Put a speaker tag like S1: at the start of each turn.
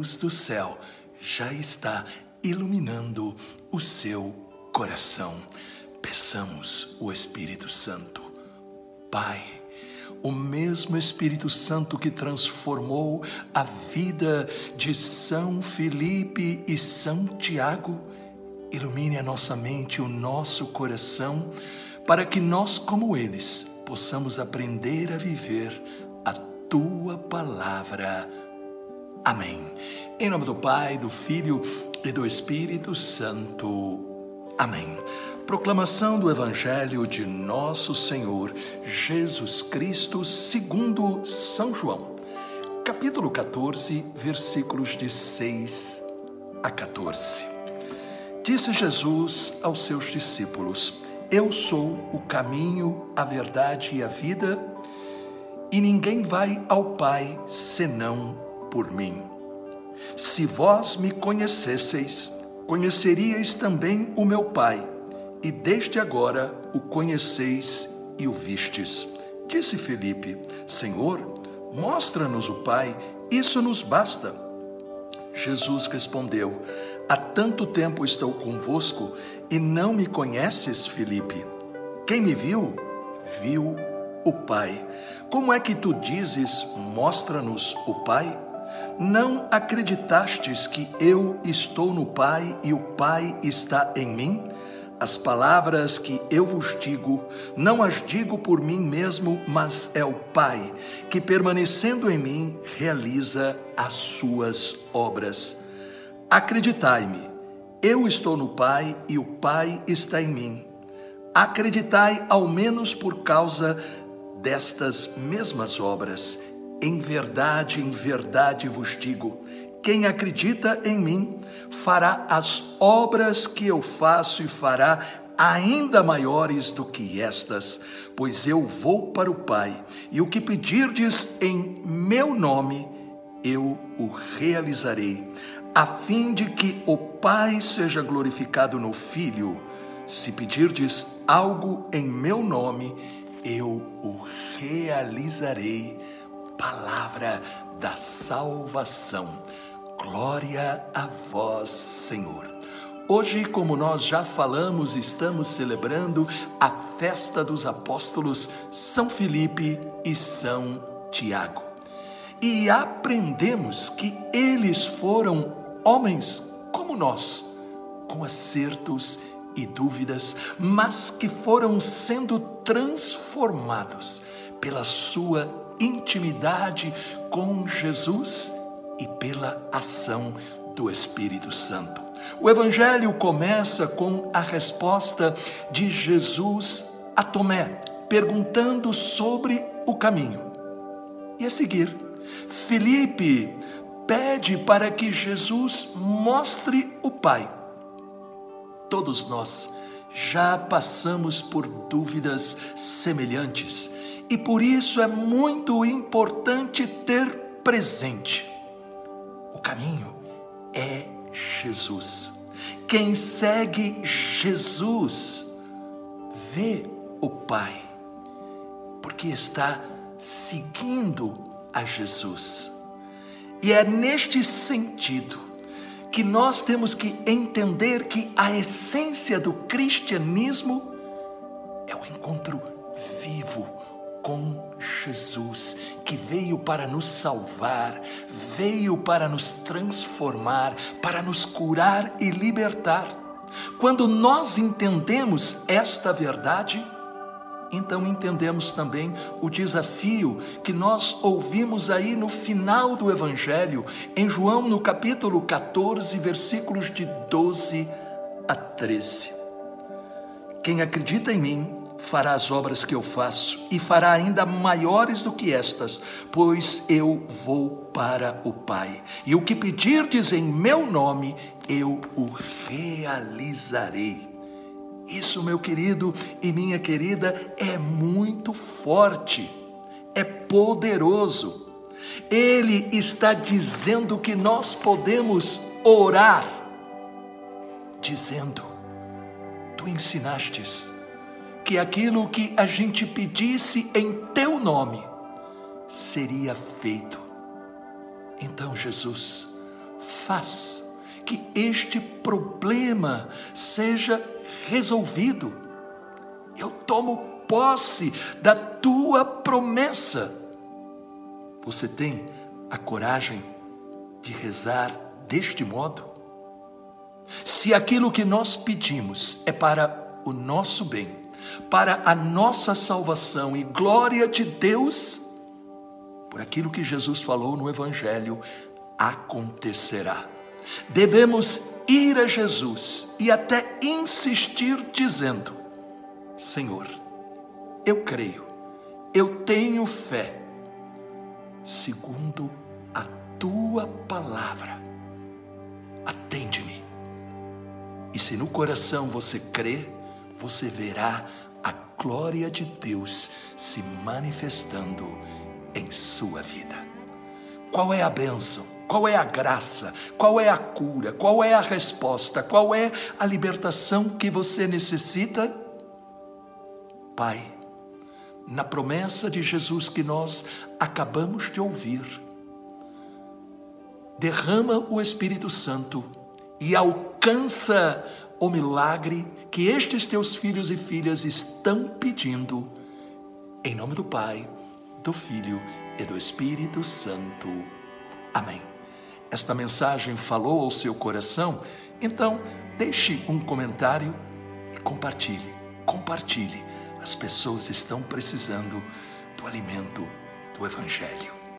S1: luz do céu já está iluminando o seu coração. Peçamos o Espírito Santo. Pai, o mesmo Espírito Santo que transformou a vida de São Felipe e São Tiago, ilumine a nossa mente, o nosso coração, para que nós, como eles, possamos aprender a viver a tua palavra. Amém. Em nome do Pai, do Filho e do Espírito Santo. Amém. Proclamação do Evangelho de Nosso Senhor Jesus Cristo, segundo São João, capítulo 14, versículos de 6 a 14. Disse Jesus aos seus discípulos: Eu sou o caminho, a verdade e a vida, e ninguém vai ao Pai senão por mim. Se vós me conhecesseis, conheceríeis também o meu Pai e desde agora o conheceis e o vistes. Disse Felipe: Senhor, mostra-nos o Pai, isso nos basta. Jesus respondeu: Há tanto tempo estou convosco e não me conheces, Felipe. Quem me viu, viu o Pai. Como é que tu dizes: Mostra-nos o Pai? Não acreditastes que eu estou no Pai e o Pai está em mim? As palavras que eu vos digo, não as digo por mim mesmo, mas é o Pai, que permanecendo em mim, realiza as suas obras. Acreditai-me, eu estou no Pai e o Pai está em mim. Acreditai ao menos por causa destas mesmas obras. Em verdade, em verdade vos digo: quem acredita em mim fará as obras que eu faço e fará ainda maiores do que estas, pois eu vou para o Pai, e o que pedirdes em meu nome, eu o realizarei, a fim de que o Pai seja glorificado no Filho. Se pedirdes algo em meu nome, eu o realizarei. Palavra da salvação. Glória a vós, Senhor. Hoje, como nós já falamos, estamos celebrando a festa dos apóstolos São Felipe e São Tiago. E aprendemos que eles foram homens como nós, com acertos e dúvidas, mas que foram sendo transformados pela sua intimidade com Jesus e pela ação do Espírito Santo. O Evangelho começa com a resposta de Jesus a Tomé, perguntando sobre o caminho. E a seguir, Felipe pede para que Jesus mostre o Pai. Todos nós já passamos por dúvidas semelhantes e por isso é muito importante ter presente o caminho é Jesus. Quem segue Jesus vê o Pai, porque está seguindo a Jesus. E é neste sentido que nós temos que entender que a essência do cristianismo é o encontro vivo com Jesus, que veio para nos salvar, veio para nos transformar, para nos curar e libertar. Quando nós entendemos esta verdade, então entendemos também o desafio que nós ouvimos aí no final do Evangelho, em João, no capítulo 14, versículos de 12 a 13. Quem acredita em mim, fará as obras que eu faço e fará ainda maiores do que estas, pois eu vou para o Pai. E o que pedirdes em meu nome, eu o realizarei. Isso, meu querido e minha querida, é muito forte, é poderoso. Ele está dizendo que nós podemos orar, dizendo: Tu ensinastes que aquilo que a gente pedisse em teu nome seria feito. Então, Jesus, faz que este problema seja resolvido. Eu tomo posse da tua promessa. Você tem a coragem de rezar deste modo? Se aquilo que nós pedimos é para o nosso bem, para a nossa salvação e glória de Deus, por aquilo que Jesus falou no Evangelho, acontecerá. Devemos ir a Jesus e até insistir dizendo: Senhor, eu creio, eu tenho fé, segundo a tua palavra. Atende-me. E se no coração você crê, você verá a glória de Deus se manifestando em sua vida. Qual é a bênção? Qual é a graça? Qual é a cura? Qual é a resposta? Qual é a libertação que você necessita? Pai, na promessa de Jesus que nós acabamos de ouvir, derrama o Espírito Santo e alcança o milagre que estes teus filhos e filhas estão pedindo, em nome do Pai, do Filho e do Espírito Santo. Amém. Esta mensagem falou ao seu coração? Então, deixe um comentário e compartilhe. Compartilhe. As pessoas estão precisando do alimento do Evangelho.